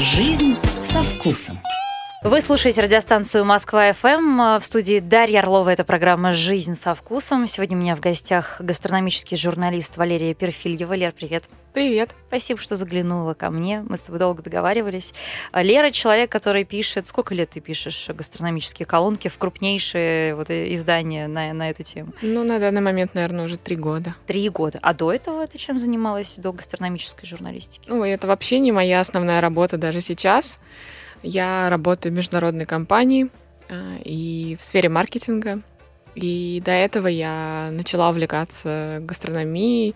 Жизнь со вкусом. Вы слушаете радиостанцию Москва-ФМ. В студии Дарья Орлова. Это программа «Жизнь со вкусом». Сегодня у меня в гостях гастрономический журналист Валерия Перфильева. Лер, привет. Привет. Спасибо, что заглянула ко мне. Мы с тобой долго договаривались. Лера — человек, который пишет... Сколько лет ты пишешь гастрономические колонки в крупнейшие вот издания на, на эту тему? Ну, на данный момент, наверное, уже три года. Три года. А до этого ты чем занималась, до гастрономической журналистики? Ну, это вообще не моя основная работа даже сейчас. Я работаю в международной компании э, и в сфере маркетинга. И до этого я начала увлекаться гастрономией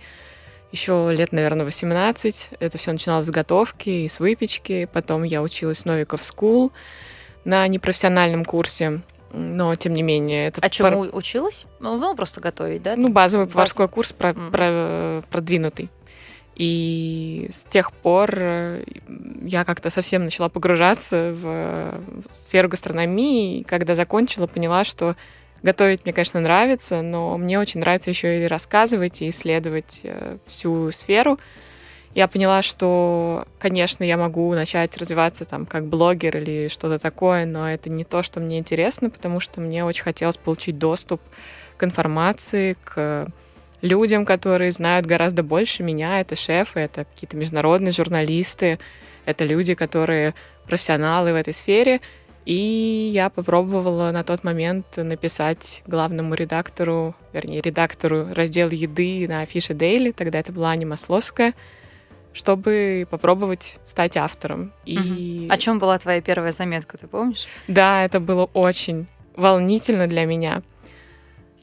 еще лет, наверное, 18. Это все начиналось с готовки и с выпечки. Потом я училась в Новиков School на непрофессиональном курсе. Но, тем не менее... Это а чему пар... училась? Ну, просто готовить, да? Ну, базовый поварской курс про... Mm. Про... продвинутый. И с тех пор э, я как-то совсем начала погружаться в сферу гастрономии. И когда закончила, поняла, что готовить мне, конечно, нравится, но мне очень нравится еще и рассказывать, и исследовать э, всю сферу. Я поняла, что, конечно, я могу начать развиваться там как блогер или что-то такое, но это не то, что мне интересно, потому что мне очень хотелось получить доступ к информации, к людям, которые знают гораздо больше меня. Это шефы, это какие-то международные журналисты, это люди, которые профессионалы в этой сфере. И я попробовала на тот момент написать главному редактору, вернее, редактору раздел еды на афише Daily, тогда это была Аня Масловская, чтобы попробовать стать автором. И... Угу. О чем была твоя первая заметка, ты помнишь? Да, это было очень волнительно для меня.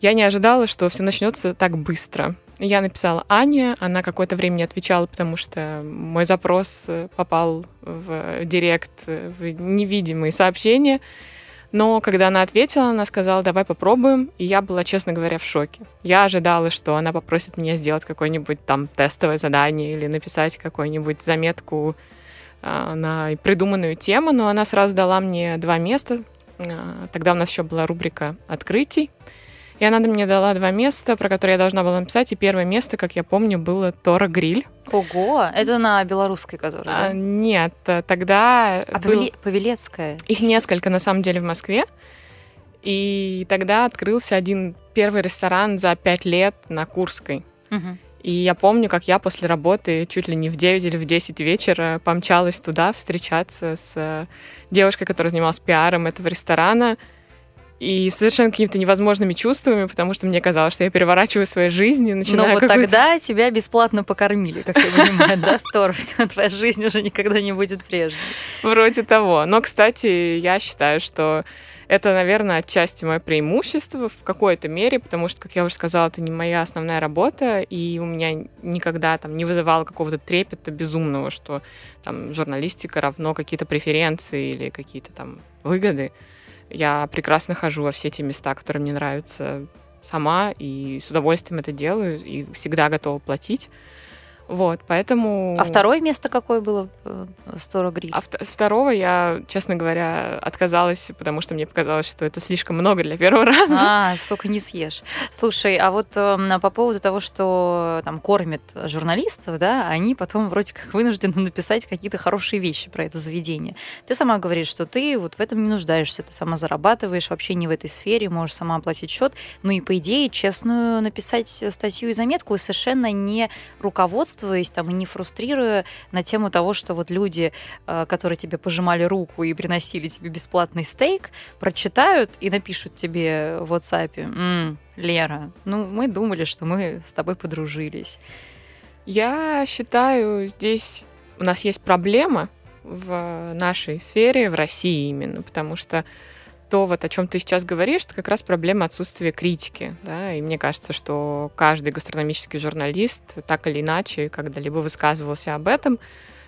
Я не ожидала, что все начнется так быстро. Я написала Ане, она какое-то время не отвечала, потому что мой запрос э, попал в директ, э, в невидимые сообщения. Но когда она ответила, она сказала, давай попробуем, и я была, честно говоря, в шоке. Я ожидала, что она попросит меня сделать какое-нибудь там тестовое задание или написать какую-нибудь заметку э, на придуманную тему, но она сразу дала мне два места. Э, тогда у нас еще была рубрика «Открытий», и она мне дала два места, про которые я должна была написать. И первое место, как я помню, было Тора Гриль. Ого, это на белорусской, которая, а, Нет, тогда... А был... Павелецкая? Их несколько, на самом деле, в Москве. И тогда открылся один первый ресторан за пять лет на Курской. Угу. И я помню, как я после работы чуть ли не в 9 или в 10 вечера помчалась туда встречаться с девушкой, которая занималась пиаром этого ресторана и совершенно какими-то невозможными чувствами, потому что мне казалось, что я переворачиваю свою жизнь и начинаю... Но вот тогда тебя бесплатно покормили, как я понимаю, да, Втор? Вся твоя жизнь уже никогда не будет прежней. Вроде того. Но, кстати, я считаю, что это, наверное, отчасти мое преимущество в какой-то мере, потому что, как я уже сказала, это не моя основная работа, и у меня никогда там не вызывало какого-то трепета безумного, что там журналистика равно какие-то преференции или какие-то там выгоды. Я прекрасно хожу во все те места, которые мне нравятся сама, и с удовольствием это делаю, и всегда готова платить. Вот, поэтому... А второе место какое было в Стора Гриль? А с второго я, честно говоря, отказалась, потому что мне показалось, что это слишком много для первого раза. А, сука, не съешь. Слушай, а вот э, по поводу того, что там кормят журналистов, да, они потом вроде как вынуждены написать какие-то хорошие вещи про это заведение. Ты сама говоришь, что ты вот в этом не нуждаешься, ты сама зарабатываешь, вообще не в этой сфере, можешь сама оплатить счет. Ну и по идее, честную написать статью и заметку совершенно не руководство руководствуясь там и не фрустрируя на тему того, что вот люди, э, которые тебе пожимали руку и приносили тебе бесплатный стейк, прочитают и напишут тебе в WhatsApp, «М, Лера, ну мы думали, что мы с тобой подружились. Я считаю, здесь у нас есть проблема в нашей сфере, в России именно, потому что то, вот о чем ты сейчас говоришь, это как раз проблема отсутствия критики. Да? И мне кажется, что каждый гастрономический журналист так или иначе когда-либо высказывался об этом.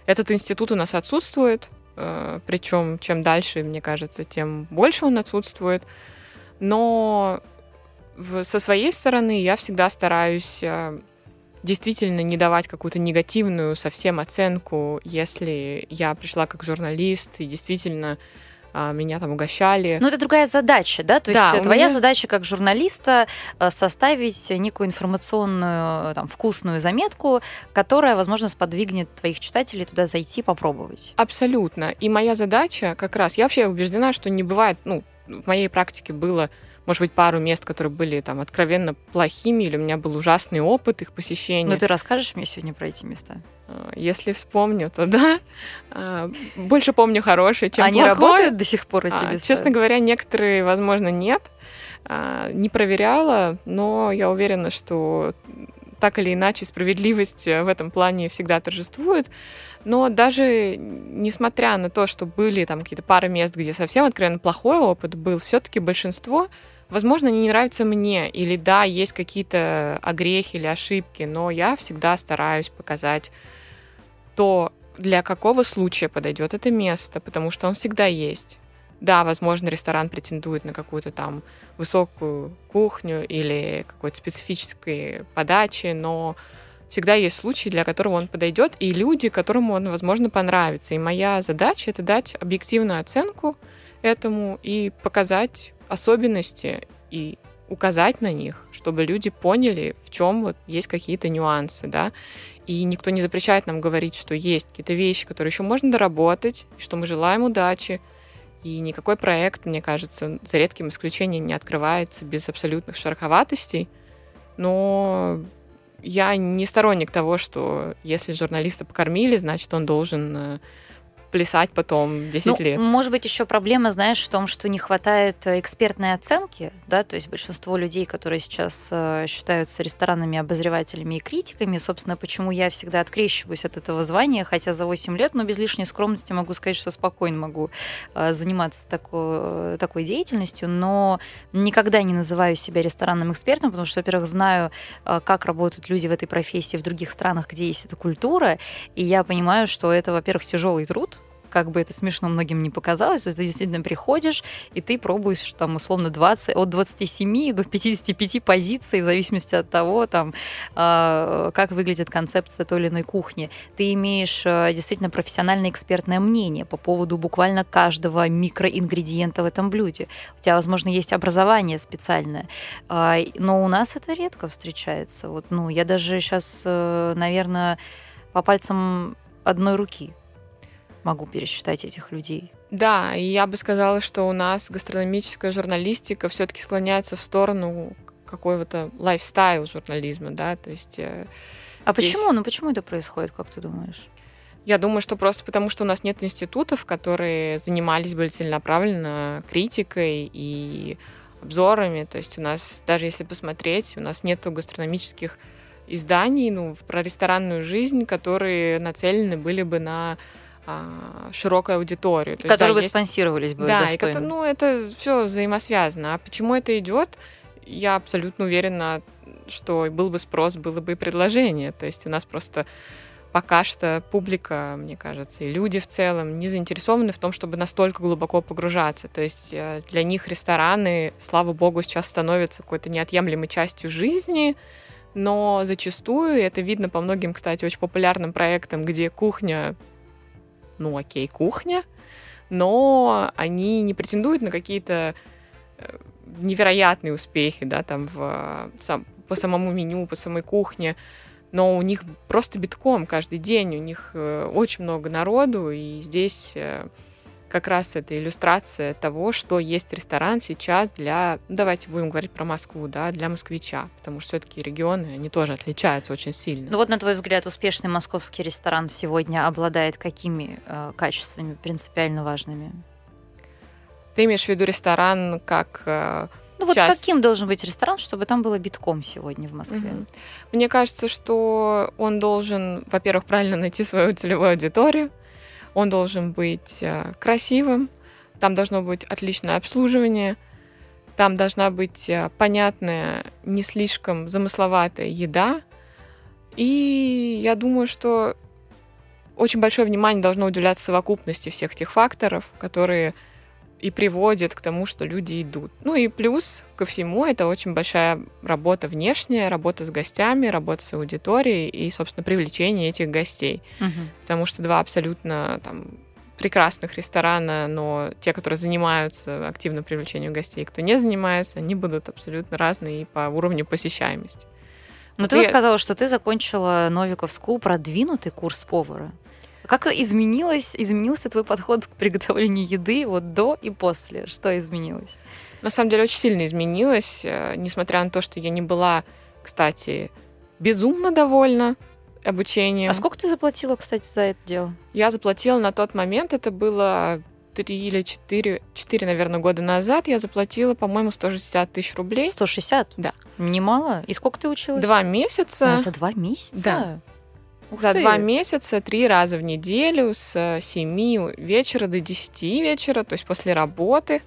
Этот институт у нас отсутствует, э, причем чем дальше, мне кажется, тем больше он отсутствует. Но со своей стороны я всегда стараюсь э, действительно не давать какую-то негативную совсем оценку, если я пришла как журналист и действительно меня там угощали. Но это другая задача, да? То есть Да, у твоя меня- задача как журналиста э, составить некую информационную, э, там, вкусную заметку, которая, возможно, сподвигнет твоих читателей туда зайти, попробовать. Абсолютно. И моя задача как раз, я вообще убеждена, что не бывает, ну, в моей практике было, может быть, пару мест, которые были там откровенно плохими, или у меня был ужасный опыт их посещения. Но ты расскажешь мне сегодня про эти места? А, Если вспомню, то да. А, Больше помню хорошее, чем Они плохое. работают до сих пор, эти А, места? Честно говоря, некоторые, возможно, нет. Не проверяла, но я уверена, что так или иначе справедливость э, в этом плане всегда торжествует. Но даже несмотря на то, что были там какие-то пары мест, где совсем откровенно плохой опыт был, все-таки большинство, возможно, они не нравятся мне. Или да, есть какие-то огрехи или ошибки, но я всегда стараюсь показать то, для какого случая подойдет это место, потому что он всегда есть. Да, возможно, ресторан претендует на какую-то там высокую кухню или какой-то специфической подачи, но всегда есть случаи, для которого он подойдет, и люди, которому он, возможно, понравится. И моя задача это дать объективную оценку этому и показать особенности и указать на них, чтобы люди поняли, в чем вот есть какие-то нюансы, да. И никто не запрещает нам говорить, что есть какие-то вещи, которые еще можно доработать, что мы желаем удачи. И никакой проект, мне кажется, за редким исключением не открывается без абсолютных шероховатостей. Но я не сторонник того, что если журналиста покормили, значит, он должен э, плясать потом 10 Ну, лет. может быть, еще проблема, знаешь, в том, что не хватает э, экспертной оценки, да, то есть большинство людей, которые сейчас э, считаются ресторанными обозревателями и критиками, собственно, почему я всегда открещиваюсь от этого звания, хотя за 8 лет, но без лишней скромности могу сказать, что спокойно могу э, заниматься тако- такой деятельностью, но никогда не называю себя ресторанным экспертом, потому что, во-первых, знаю, э, как работают люди в этой профессии в других странах, где есть эта культура, и я понимаю, что это, во-первых, тяжелый труд, как бы это смешно многим не показалось, то есть ты действительно приходишь, и ты пробуешь там условно 20, от 27 до 55 позиций, в зависимости от того, там, а, как выглядит концепция той или иной кухни. Ты имеешь а, действительно профессиональное экспертное мнение по поводу буквально каждого микроингредиента в этом блюде. У тебя, возможно, есть образование специальное, а, но у нас это редко встречается. Вот, ну, я даже сейчас, наверное, по пальцам одной руки могу пересчитать этих людей. Да, и я бы сказала, что у нас гастрономическая журналистика все-таки склоняется в сторону какого-то лайфстайл журнализма, да, то есть... э, А здесь- почему? Ну почему это происходит, как ты думаешь? Я думаю, что просто потому, что у нас нет институтов, которые занимались бы целенаправленно критикой и обзорами. То есть у нас, даже если посмотреть, у нас нет гастрономических изданий ну, про ресторанную жизнь, которые нацелены были бы на а, широкую аудиторию. То есть, Которые да, бы есть- спонсировались бы Да, и достойно. кото- ну это все взаимосвязано. А почему это идет? Я абсолютно уверена, что был бы спрос, было бы и предложение. То есть у нас просто пока что публика, мне кажется, и люди в целом не заинтересованы в том, чтобы настолько глубоко погружаться. То есть э, для них рестораны, слава богу, сейчас становятся какой-то неотъемлемой частью жизни, но зачастую, и это видно по многим, кстати, очень популярным проектам, где кухня, ну окей, кухня, но они не претендуют на какие-то э, невероятные успехи, да, там в, э, сам, по самому меню, по самой кухне, но у них просто битком каждый день, у них э, очень много народу, и здесь как раз это иллюстрация того, что есть ресторан сейчас для, ну, давайте будем говорить про Москву, да, для москвича, потому что все-таки регионы, они тоже отличаются очень сильно. Ну вот, на твой взгляд, успешный московский ресторан сегодня обладает какими э, качествами принципиально важными? Ты имеешь в виду ресторан как э, Ну вот Часть. каким должен быть ресторан, чтобы там было битком сегодня в Москве? Мгм. Мне кажется, что он должен, во-первых, правильно найти свою целевую аудиторию, он должен быть э, красивым, там должно быть отличное обслуживание, там должна быть э, понятная, не слишком замысловатая еда. И я думаю, что очень большое внимание должно уделяться совокупности всех тех факторов, которые и приводят к тому, что люди идут. Ну и плюс ко всему это очень большая работа внешняя, работа с гостями, работа с аудиторией и, собственно, привлечение этих гостей. Мгм. Потому что два абсолютно там прекрасных ресторана, но те, которые занимаются активным привлечением гостей, кто не занимается, они будут абсолютно разные и по уровню посещаемости. Но ты я- сказала, что ты закончила Новиков School продвинутый курс повара. Как изменилось, изменился твой подход к приготовлению еды вот до и после? Что изменилось? На самом деле очень сильно изменилось, э, несмотря на то, что я не была, кстати, безумно довольна обучением. А сколько ты заплатила, кстати, за это дело? Я заплатила на тот момент, это было три или четыре, четыре, наверное, года назад, я заплатила, по-моему, 160 тысяч рублей. 160? Да. Немало? И сколько ты училась? Два месяца. А, за два месяца? Да. Ух За ты. два месяца, три раза в неделю с 7 вечера до 10 вечера, то есть после работы.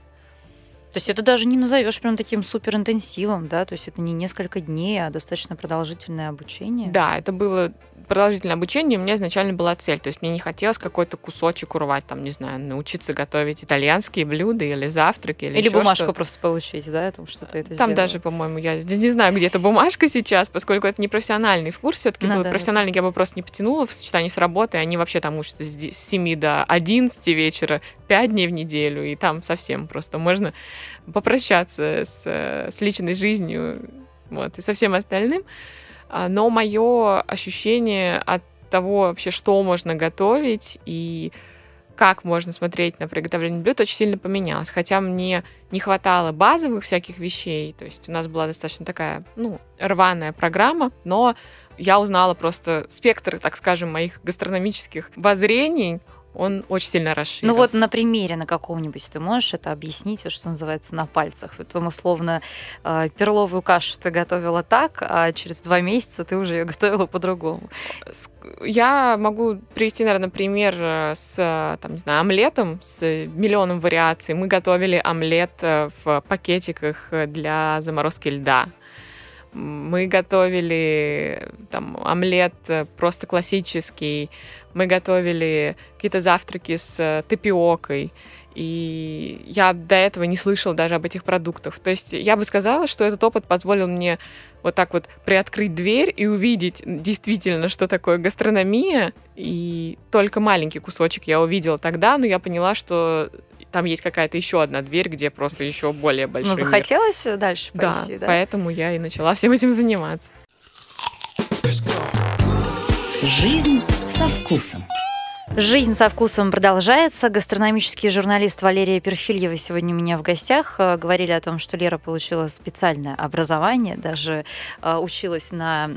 То есть это даже не назовешь прям таким суперинтенсивом, да? То есть это не несколько дней, а достаточно продолжительное обучение. Да, это было продолжительное обучение, у меня изначально была цель. То есть мне не хотелось какой-то кусочек урвать, там, не знаю, научиться готовить итальянские блюда или завтраки, или, Или бумажку что-то. просто получить, да, о том, что ты это Там сделала. даже, по-моему, я не знаю, где эта бумажка сейчас, поскольку это не профессиональный курс, все-таки Ну да, да. профессиональный, я бы просто не потянула в сочетании с работой. Они вообще там учатся с 7 до 11 вечера, 5 дней в неделю, и там совсем просто можно попрощаться с, э, с личной жизнью вот, и со всем остальным. А, Но мое ощущение от того вообще, что можно готовить и как можно смотреть на приготовление блюд, очень сильно поменялось. Хотя мне не хватало базовых всяких вещей, то есть у нас была достаточно такая, ну, рваная программа, но я узнала просто спектр, так скажем, моих гастрономических воззрений, он очень сильно расширился. Ну вот на примере на каком-нибудь ты можешь это объяснить, что называется, на пальцах. Вот там условно э, перловую кашу ты готовила так, а через два месяца ты уже ее готовила по-другому. Я могу привести, наверное, пример э, с, э, там, не знаю, омлетом, с миллионом вариаций. Мы готовили омлет в пакетиках для заморозки льда. Мы готовили там омлет просто классический. Мы готовили какие-то завтраки с э, тапиокой. И я до этого не слышала даже об этих продуктах. То есть я бы сказала, что этот опыт позволил мне вот так вот приоткрыть дверь и увидеть действительно, что такое гастрономия. И только маленький кусочек я увидела тогда, но я поняла, что там есть какая-то еще одна дверь, где просто еще более большой Но мир. захотелось дальше Да, пойти, да? поэтому я и начала всем этим заниматься. Жизнь со вкусом. Жизнь со вкусом продолжается. Гастрономический журналист Валерия Перфильева сегодня у меня в гостях. Э, Говорили о том, что Лера получила специальное образование, даже э, училась на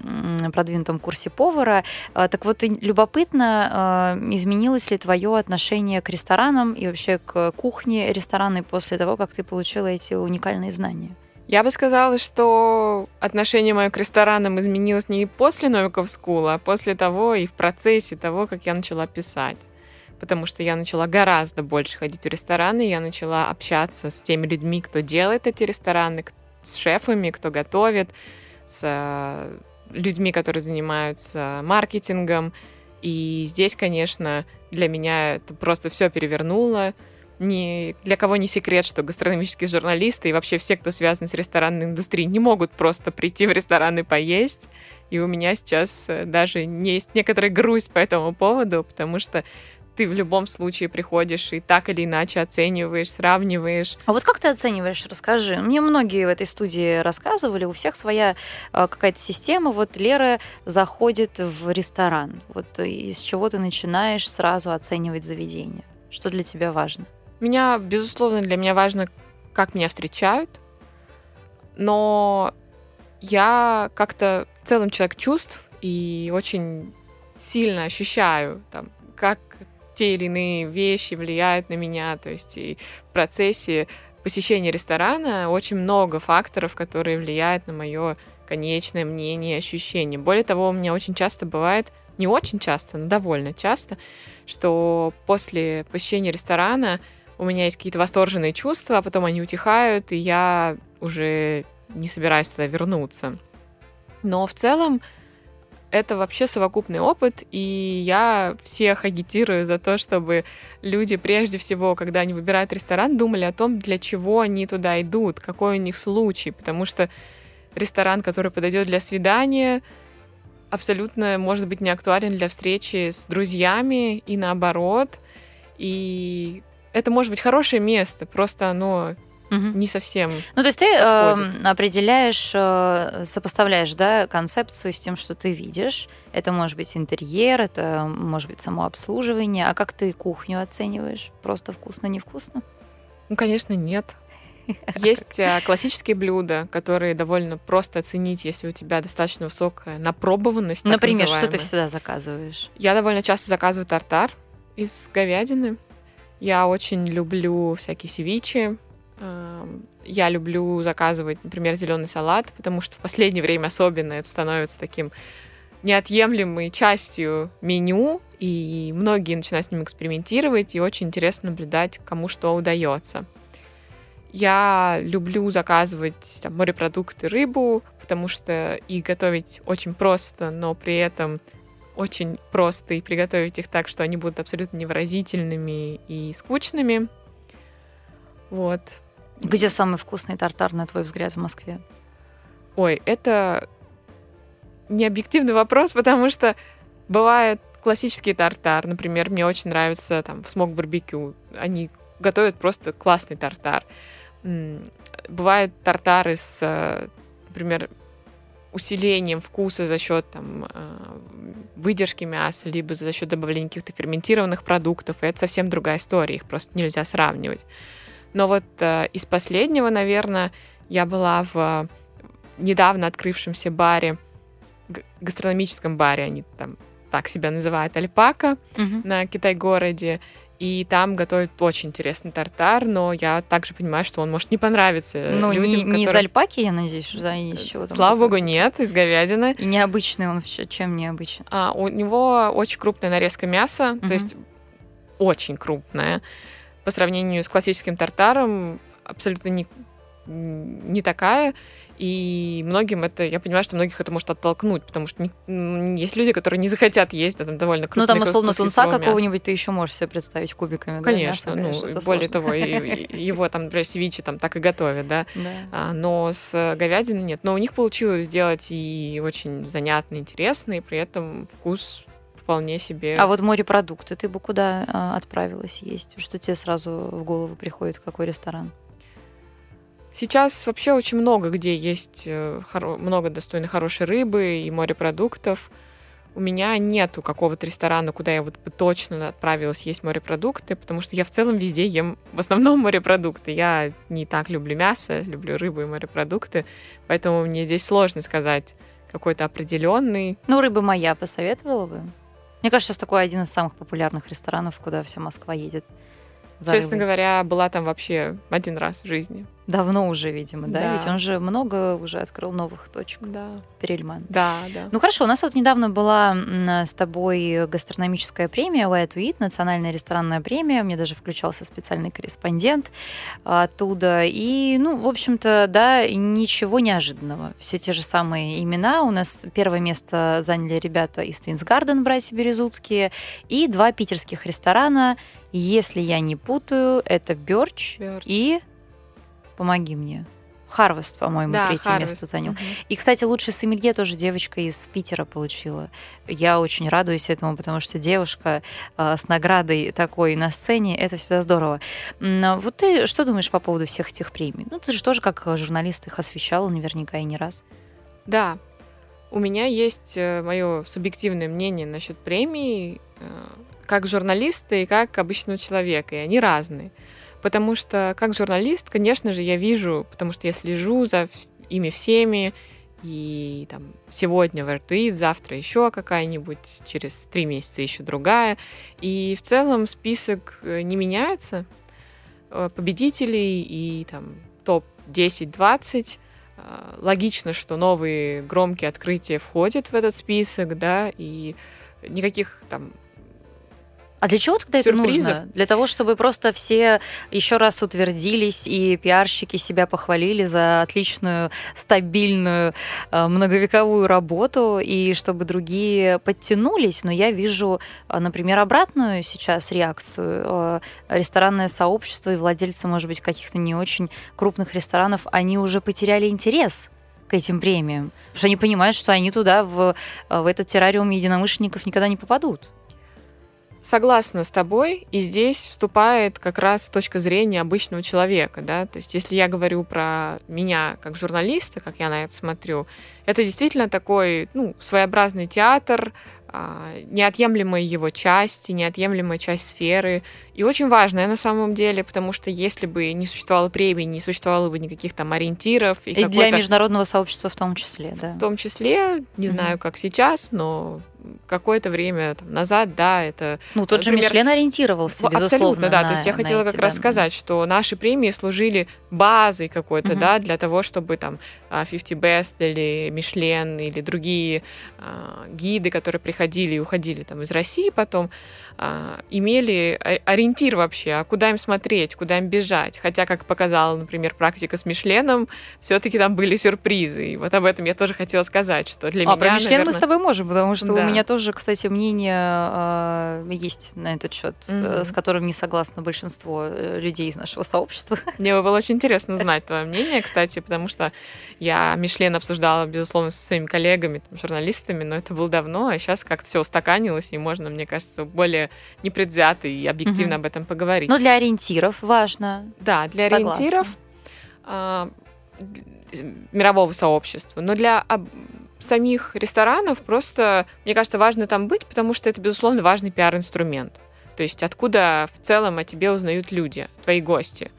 продвинутом курсе повара. Э, Так вот, любопытно, изменилось ли твое отношение к ресторанам и вообще к кухне ресторанной после того, как ты получила эти уникальные знания? Я бы сказала, что отношение мое к ресторанам изменилось не после Новиков School, а после того и в процессе того, как я начала писать. Потому что я начала гораздо больше ходить в рестораны, я начала общаться с теми людьми, кто делает эти рестораны, с шефами, кто готовит, с э, людьми, которые занимаются маркетингом. И здесь, конечно, для меня это просто все перевернуло. Ни для кого не секрет, что гастрономические журналисты и вообще все, кто связан с ресторанной индустрией, не могут просто прийти в ресторан и поесть. И у меня сейчас э, даже есть некоторая грусть по этому поводу, потому что ты в любом случае приходишь и так или иначе оцениваешь, сравниваешь. А вот как ты оцениваешь, расскажи. Мне многие в этой студии рассказывали, у всех своя э, какая-то система. Вот Лера заходит в ресторан. Вот из чего ты начинаешь сразу оценивать заведение? Что для тебя важно? Меня, безусловно, для меня важно, как меня встречают, но я как-то в целом человек чувств и очень сильно ощущаю, там, как те или иные вещи влияют на меня. То есть и в процессе посещения ресторана очень много факторов, которые влияют на мое конечное мнение, ощущение. Более того, у меня очень часто бывает, не очень часто, но довольно часто, что после посещения ресторана у меня есть какие-то восторженные чувства, а потом они утихают, и я уже не собираюсь туда вернуться. Но в целом это вообще совокупный опыт, и я всех агитирую за то, чтобы люди прежде всего, когда они выбирают ресторан, думали о том, для чего они туда идут, какой у них случай, потому что ресторан, который подойдет для свидания, абсолютно может быть не актуален для встречи с друзьями и наоборот. И это может быть хорошее место, просто оно Мгм. не совсем. Ну, то есть ты э, определяешь, э, сопоставляешь, да, концепцию с тем, что ты видишь. Это может быть интерьер, это может быть само обслуживание. А как ты кухню оцениваешь? Просто вкусно, невкусно? Ну, конечно, нет. Есть а, классические блюда, которые довольно просто оценить, если у тебя достаточно высокая напробованность. Например, что ты всегда заказываешь? Я довольно часто заказываю тартар из говядины. Я очень люблю всякие севичи. Я люблю заказывать, например, зеленый салат, потому что в последнее время особенно это становится таким неотъемлемой частью меню, и многие начинают с ним экспериментировать, и очень интересно наблюдать, кому что удается. Я люблю заказывать там, морепродукты, рыбу, потому что их готовить очень просто, но при этом очень просто и приготовить их так, что они будут абсолютно невыразительными и скучными. Вот. Где самый вкусный тартар, на твой взгляд, в Москве? Ой, это не объективный вопрос, потому что бывает классический тартар. Например, мне очень нравится там в смог барбекю. Они готовят просто классный тартар. Бывают тартары с, э, например, усилением вкуса за счет там, э, выдержки мяса, либо за счет добавления каких-то ферментированных продуктов. И это совсем другая история, их просто нельзя сравнивать. Но вот э, из последнего, наверное, я была в э, недавно открывшемся баре, гастрономическом баре, они там так себя называют, Альпака на Китай-городе. И там готовят очень интересный тартар, но я также понимаю, что он может не понравиться Ну, людям, не, не из которые- альпаки, я надеюсь, что да, и из чего там Слава богу, нет, из говядины. И необычный он чем необычен? А, у него очень крупная нарезка мяса, Мгм. то есть очень крупная. По сравнению с классическим тартаром абсолютно не, не такая. И многим это, я понимаю, что многих это может оттолкнуть, потому что не- есть люди, которые не захотят есть да, там довольно крупный Ну, там, условно, тунца какого-нибудь ты еще можешь себе представить кубиками. да, Конечно, мяса, ну, конечно, более сложно. того, его там, например, севичи там так и готовят, да. Да. А, но с говядиной нет. Но у них получилось сделать и очень занятно, интересно, и при этом вкус вполне себе. А вот морепродукты ты бы куда а, отправилась есть? Что тебе сразу в голову приходит, какой ресторан? Сейчас вообще очень много где есть э, много достойной хорошей рыбы и морепродуктов. У меня нету какого-то ресторана, куда я вот бы точно отправилась есть морепродукты, потому что я в целом везде ем в основном морепродукты. Я не так люблю мясо, люблю рыбу и морепродукты, поэтому мне здесь сложно сказать какой-то определенный. Ну, рыба моя посоветовала бы. Мне кажется, сейчас такой один из самых популярных ресторанов, куда вся Москва едет. Честно рыбой. говоря, была там вообще один раз в жизни. Давно уже, видимо, да? Да. Ведь он же много уже открыл новых точек. Да. Перельман. Да, да. Ну хорошо, у нас вот недавно была м, с тобой гастрономическая премия Way to Eat, национальная ресторанная премия. Мне даже включался специальный корреспондент оттуда. И, ну, в общем-то, да, ничего неожиданного. Все те же самые имена. У нас первое место заняли ребята из Twins Garden, братья Березутские, и два питерских ресторана. Если я не путаю, это Birch Birch. и... Помоги мне. Harvest, по-моему, Да, третье Harvest. место занял. Мгм. И, кстати, лучший сомелье тоже девочка из Питера получила. Я очень радуюсь этому, потому что девушка а, с наградой такой на сцене, это всегда здорово. М, а Вот ты что думаешь по поводу всех этих премий? Ну, ты же тоже как журналист их освещала наверняка и не раз. Да, у меня есть мое субъективное мнение насчет премий э, как журналиста и как обычного человека, и они разные. Потому что как журналист, конечно же, я вижу, потому что я слежу за ими всеми, и там сегодня в Артуит, завтра еще какая-нибудь, через три месяца еще другая. И в целом список э, не меняется э, победителей и там топ 10-20 а, логично, что новые громкие открытия входят в этот список, да, и никаких там А для чего тогда это Сюрпризов? нужно? Для того, чтобы просто все еще раз утвердились и пиарщики себя похвалили за отличную, стабильную, э, многовековую работу, и чтобы другие подтянулись. Но я вижу, э, например, обратную сейчас реакцию. Э, Ресторанное сообщество и владельцы, может быть, каких-то не очень крупных ресторанов, они уже потеряли интерес к этим премиям. Потому что они понимают, что они туда, в, в этот террариум единомышленников никогда не попадут. Согласна с тобой, и здесь вступает как раз точка зрения обычного человека, да, то есть если я говорю про меня как журналиста, как я на это смотрю, это действительно такой, ну, своеобразный театр, неотъемлемая его часть, неотъемлемая часть сферы. И очень важная на самом деле, потому что если бы не существовало премии, не существовало бы никаких там ориентиров. И, и для международного сообщества в том числе, да. В том числе, не mm-hmm. знаю, как сейчас, но какое-то время там, назад, да, это... Ну, тот например, же Мишлен ориентировался, безусловно, Абсолютно, да. На, то есть я хотела как раз сказать, что наши премии служили базой какой-то, угу. да, для того, чтобы там 50 а, Best или Мишлен или другие а, гиды, которые приходили и уходили там из России потом, а, имели ориентир вообще, а куда им смотреть, куда им бежать. Хотя, как показала, например, практика с Мишленом, все-таки там были сюрпризы. И вот об этом я тоже хотела сказать, что для а, меня, про Мишлен наверное... мы с тобой можем, потому что да. у меня тоже, кстати, мнение э, есть на этот счет, mm-hmm. э, с которым не согласно большинство э, людей из нашего сообщества. Мне бы было очень интересно узнать твое мнение, кстати, потому что я Мишлен обсуждала, безусловно, со своими коллегами, там, журналистами, но это было давно, а сейчас как-то все устаканилось, и можно, мне кажется, более непредвзято и объективно угу. об этом поговорить. Но для ориентиров важно. Да, для Согласна. ориентиров а, мирового сообщества. Но для об, самих ресторанов просто, мне кажется, важно там быть, потому что это, безусловно, важный пиар-инструмент. То есть откуда в целом о тебе узнают люди, твои гости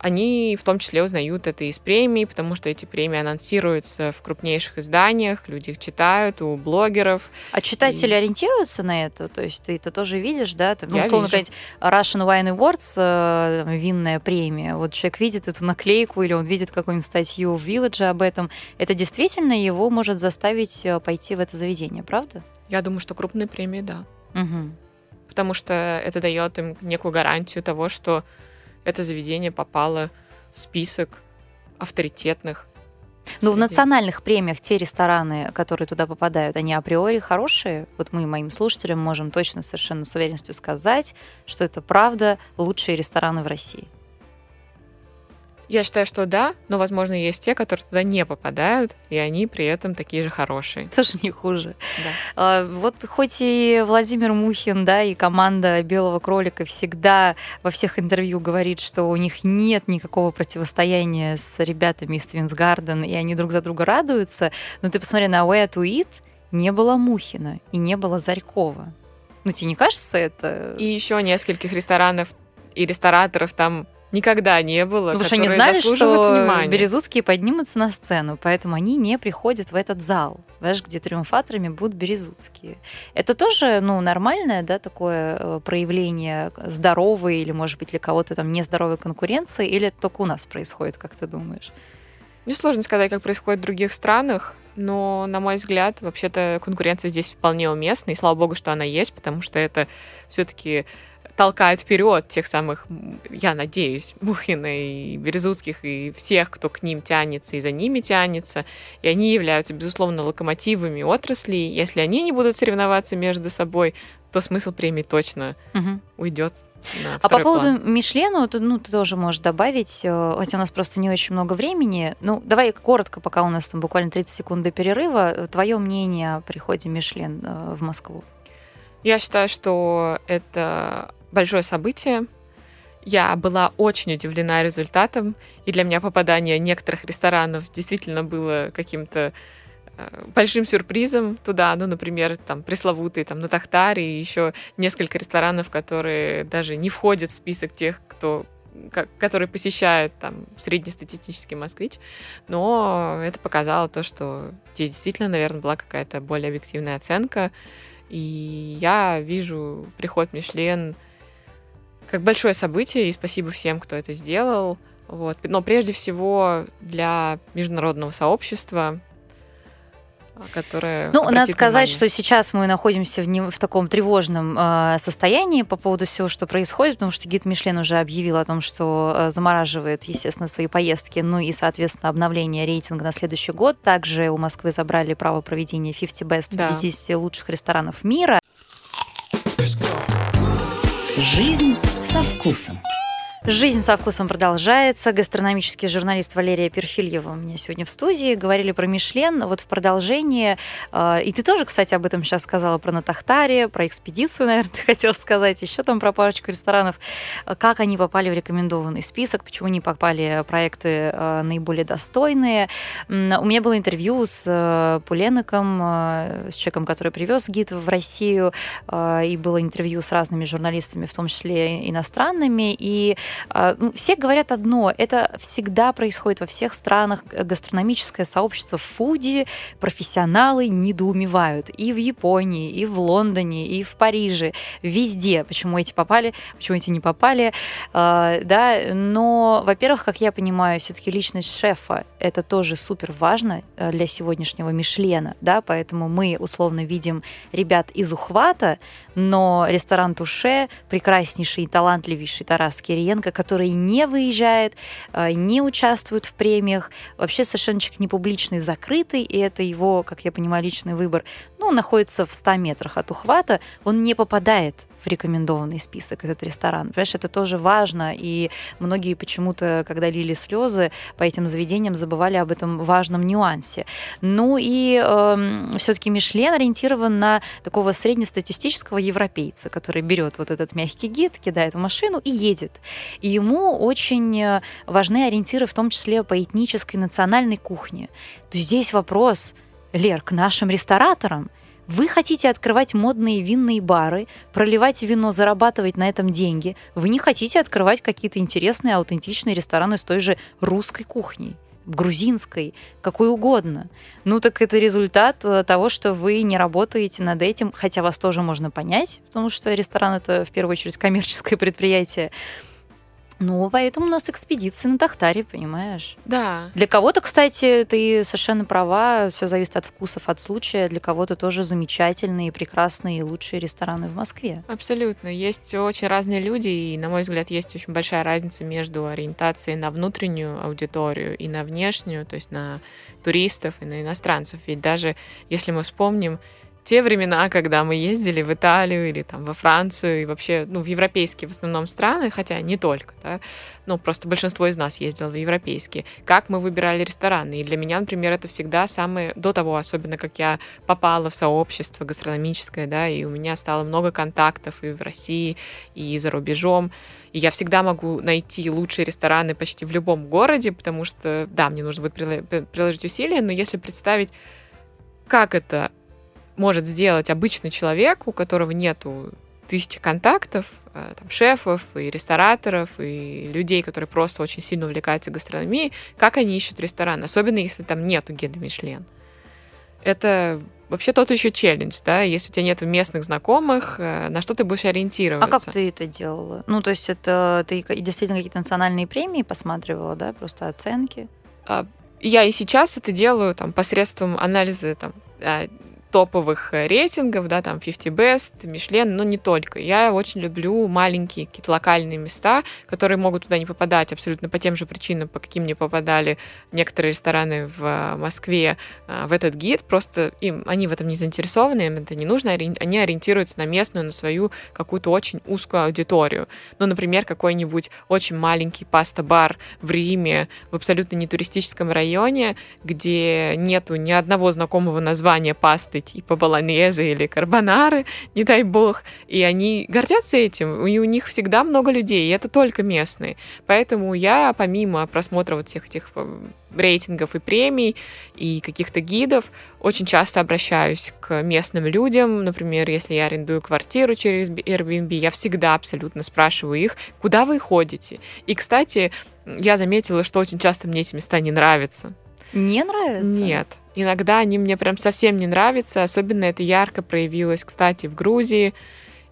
они в том числе узнают это из премий, потому что эти премии анонсируются в крупнейших изданиях, люди их читают, у блогеров. А читатели и... ориентируются на это? То есть ты это тоже видишь, да? Ты, ну, условно сказать, Russian Wine Awards, э, винная премия, вот человек видит эту наклейку или он видит какую-нибудь статью в Village об этом, это действительно его может заставить э, пойти в это заведение, правда? Я думаю, что крупные премии, да. Угу. Потому что это дает им некую гарантию того, что это заведение попало в список авторитетных. Ну, в национальных премиях те рестораны, которые туда попадают, они априори хорошие. Вот мы моим слушателям можем точно совершенно с уверенностью сказать, что это правда лучшие рестораны в России. Я считаю, что да, но, возможно, есть те, которые туда не попадают, и они при этом такие же хорошие. Тоже не хуже. Да. А, вот хоть и Владимир Мухин, да, и команда Белого кролика всегда во всех интервью говорит, что у них нет никакого противостояния с ребятами из Твинсгарден, и они друг за друга радуются, но ты посмотри на Way to Eat, не было Мухина и не было Зарькова. Ну, тебе не кажется это? И еще нескольких ресторанов и рестораторов там никогда не было. Потому что они знали, что внимания. Березутские поднимутся на сцену, поэтому они не приходят в этот зал, знаешь, где триумфаторами будут Березутские. Это тоже, ну, нормальное, да, такое э, проявление здоровой или, может быть, для кого-то там нездоровой конкуренции, или это только у нас происходит, как ты думаешь? Мне сложно сказать, как происходит в других странах, но, на мой взгляд, вообще-то конкуренция здесь вполне уместна, и слава богу, что она есть, потому что это все-таки толкает вперед тех самых, я надеюсь, Мухина и Березутских, и всех, кто к ним тянется и за ними тянется. И они являются, безусловно, локомотивами отрасли. Если они не будут соревноваться между собой, то смысл премии точно угу. уйдет. а по поводу план. Мишлена, ты, ну, ты тоже можешь добавить, э, хотя у нас просто не очень много времени. Ну, давай коротко, пока у нас там буквально 30 секунд до перерыва, твое мнение о приходе Мишлен э, в Москву. Я считаю, что это большое событие. Я была очень удивлена результатом, и для меня попадание некоторых ресторанов действительно было каким-то э, большим сюрпризом. Туда, ну, например, там пресловутые там на Тахтаре и еще несколько ресторанов, которые даже не входят в список тех, кто который посещает там среднестатистический москвич, но это показало то, что здесь действительно, наверное, была какая-то более объективная оценка, и я вижу приход Мишлен как большое событие, и спасибо всем, кто это сделал. Вот. Но прежде всего для международного сообщества, которое... Ну, надо сказать, внимание. что сейчас мы находимся в, не, в таком тревожном э, состоянии по поводу всего, что происходит, потому что гид Мишлен уже объявил о том, что э, замораживает, естественно, свои поездки, ну и, соответственно, обновление рейтинга на следующий год. Также у Москвы забрали право проведения 50 Best да. 50 лучших ресторанов мира. Жизнь со вкусом. Жизнь со вкусом продолжается. Гастрономический журналист Валерия Перфильева у меня сегодня в студии. Говорили про Мишлен. Вот в продолжении, э, и ты тоже, кстати, об этом сейчас сказала, про Натахтаре, про экспедицию, наверное, ты хотела сказать, еще там про парочку ресторанов. Как они попали в рекомендованный список, почему не попали проекты э, наиболее достойные. У меня было интервью с Пуленоком, с человеком, который привез гид в Россию, и было интервью с разными журналистами, в том числе иностранными, и а, все говорят одно, это всегда происходит во всех странах. Гастрономическое сообщество в фуде, профессионалы недоумевают. И в Японии, и в Лондоне, и в Париже, везде. Почему эти попали, почему эти не попали. А, да, но, во-первых, как я понимаю, все-таки личность шефа это тоже супер важно э, для сегодняшнего Мишлена, да, поэтому мы условно видим ребят из ухвата, но ресторан Туше прекраснейший и талантливейший Тарас Кириенко Лукашенко, который не выезжает, э, не участвует в премиях, вообще совершенно не публичный, закрытый, и это его, как я понимаю, личный выбор, ну, находится в 100 метрах от ухвата, он не попадает в рекомендованный список этот ресторан. Понимаешь, это тоже важно, и многие почему-то, когда лили слезы по этим заведениям, забывали об этом важном нюансе. Ну и э, эм, все-таки Мишлен ориентирован на такого среднестатистического европейца, который берет вот этот мягкий гид, кидает в машину и едет. И ему очень э, важны ориентиры, в том числе по этнической национальной кухне. То здесь вопрос, Лер, к нашим рестораторам. Вы хотите открывать модные винные бары, проливать вино, зарабатывать на этом деньги. Вы не хотите открывать какие-то интересные, аутентичные рестораны с той же русской кухней грузинской, какой угодно. Ну так это результат э, того, что вы не работаете над этим, хотя вас тоже можно понять, потому что ресторан это в первую очередь коммерческое предприятие. Ну, поэтому у нас экспедиции на Тахтаре, понимаешь? Да. Для кого-то, кстати, ты совершенно права, все зависит от вкусов, от случая. Для кого-то тоже замечательные, прекрасные и лучшие рестораны в Москве. Абсолютно. Есть очень разные люди, и, на мой взгляд, есть очень большая разница между ориентацией на внутреннюю аудиторию и на внешнюю, то есть на туристов и на иностранцев. Ведь даже если мы вспомним, те времена, когда мы ездили в Италию или там во Францию и вообще, ну, в европейские в основном страны, хотя не только, да, ну, просто большинство из нас ездило в европейские, как мы выбирали рестораны. И для меня, например, это всегда самое, до того, особенно как я попала в сообщество гастрономическое, да, и у меня стало много контактов и в России, и за рубежом, и я всегда могу найти лучшие рестораны почти в любом городе, потому что, да, мне нужно будет приложить усилия, но если представить, как это может сделать обычный человек, у которого нету тысячи контактов, э, там, шефов и рестораторов, и людей, которые просто очень сильно увлекаются гастрономией, как они ищут ресторан, особенно если там нету гида Мишлен. Это вообще тот еще челлендж, да, если у тебя нет местных знакомых, э, на что ты будешь ориентироваться? А как ты это делала? Ну, то есть это ты действительно какие-то национальные премии посматривала, да, просто оценки? А, я и сейчас это делаю там посредством анализа там а, топовых э, рейтингов, да, там 50 Best, Мишлен, но не только. Я очень люблю маленькие какие-то локальные места, которые могут туда не попадать абсолютно по тем же причинам, по каким не попадали некоторые рестораны в э, Москве э, в этот гид. Просто им, они в этом не заинтересованы, им это не нужно, они ориентируются на местную, на свою какую-то очень узкую аудиторию. Ну, например, какой-нибудь очень маленький паста-бар в Риме, в абсолютно не туристическом районе, где нету ни одного знакомого названия пасты типа баланезы или карбонары, не дай бог. И они гордятся этим, и у них всегда много людей, и это только местные. Поэтому я, помимо просмотра вот всех этих э, рейтингов и премий, и каких-то гидов, очень часто обращаюсь к местным людям. Например, если я арендую квартиру через Airbnb, я всегда абсолютно спрашиваю их, куда вы ходите. И, кстати, я заметила, что очень часто мне эти места не нравятся. Не нравится? Нет. Иногда они мне прям совсем не нравятся. Особенно это ярко проявилось, кстати, в Грузии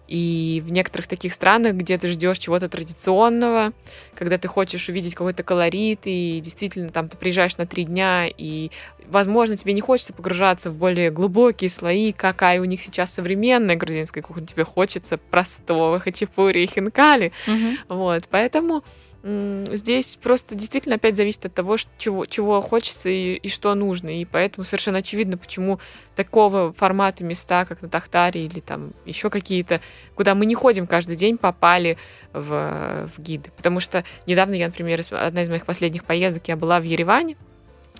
и в некоторых таких странах, где ты ждешь чего-то традиционного, когда ты хочешь увидеть какой-то колорит, и действительно там ты приезжаешь на три дня, и, возможно, тебе не хочется погружаться в более глубокие слои, какая у них сейчас современная грузинская кухня, тебе хочется простого хачапури и хинкали. Mm-hmm. Вот, поэтому Здесь просто действительно опять зависит от того, чего, чего хочется и, и что нужно. И поэтому совершенно очевидно, почему такого формата места, как на Тахтаре или там еще какие-то, куда мы не ходим каждый день, попали в, в гиды. Потому что недавно я, например, одна из моих последних поездок, я была в Ереване,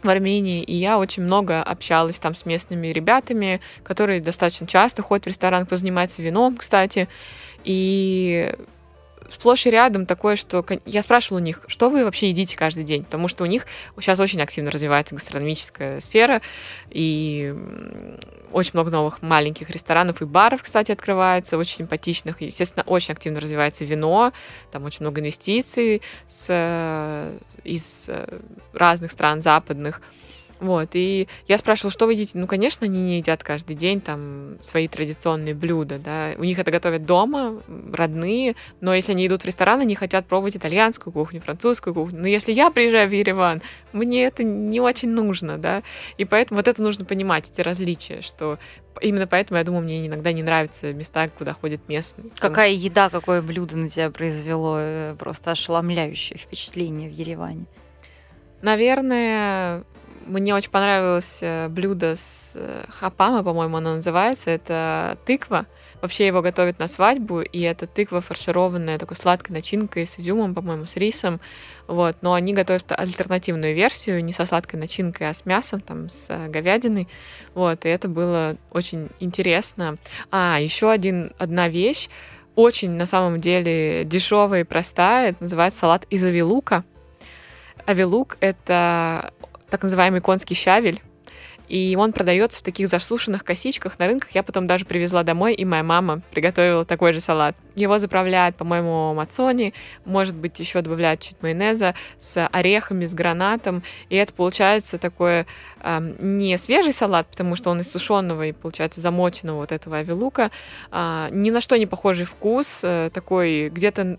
в Армении, и я очень много общалась там с местными ребятами, которые достаточно часто ходят в ресторан, кто занимается вином, кстати. И сплошь и рядом такое, что я спрашивала у них, что вы вообще едите каждый день, потому что у них сейчас очень активно развивается гастрономическая сфера, и очень много новых маленьких ресторанов и баров, кстати, открывается, очень симпатичных. Естественно, очень активно развивается вино, там очень много инвестиций с, из э, разных стран западных. Вот, и я спрашивала, что вы едите? Ну, конечно, они не едят каждый день там свои традиционные блюда, да. У них это готовят дома, родные, но если они идут в ресторан, они хотят пробовать итальянскую кухню, французскую кухню. Но если я приезжаю в Ереван, мне это не очень нужно, да. И поэтому вот это нужно понимать, эти различия, что именно поэтому, я думаю, мне иногда не нравятся места, куда ходят местные. Какая что... еда, какое блюдо на тебя произвело э, просто ошеломляющее впечатление в Ереване? Наверное, мне очень понравилось э, блюдо с э, хапама, по-моему, оно называется. Это тыква. Вообще его готовят на свадьбу, и это тыква фаршированная такой сладкой начинкой с изюмом, по-моему, с рисом. Вот. Но они готовят альтернативную версию, не со сладкой начинкой, а с мясом, там, с э, говядиной. Вот. И это было очень интересно. А, еще один, одна вещь, очень на самом деле дешевая и простая. Это называется салат из авилука. Авилук — это так называемый конский щавель. И он продается в таких засушенных косичках на рынках. Я потом даже привезла домой, и моя мама приготовила такой же салат. Его заправляют, по-моему, мацони, может быть, еще добавляют чуть майонеза с орехами, с гранатом. И это получается такой э, не свежий салат, потому что он из сушеного и, получается, замоченного вот этого авилука. Э, ни на что не похожий вкус, э, такой где-то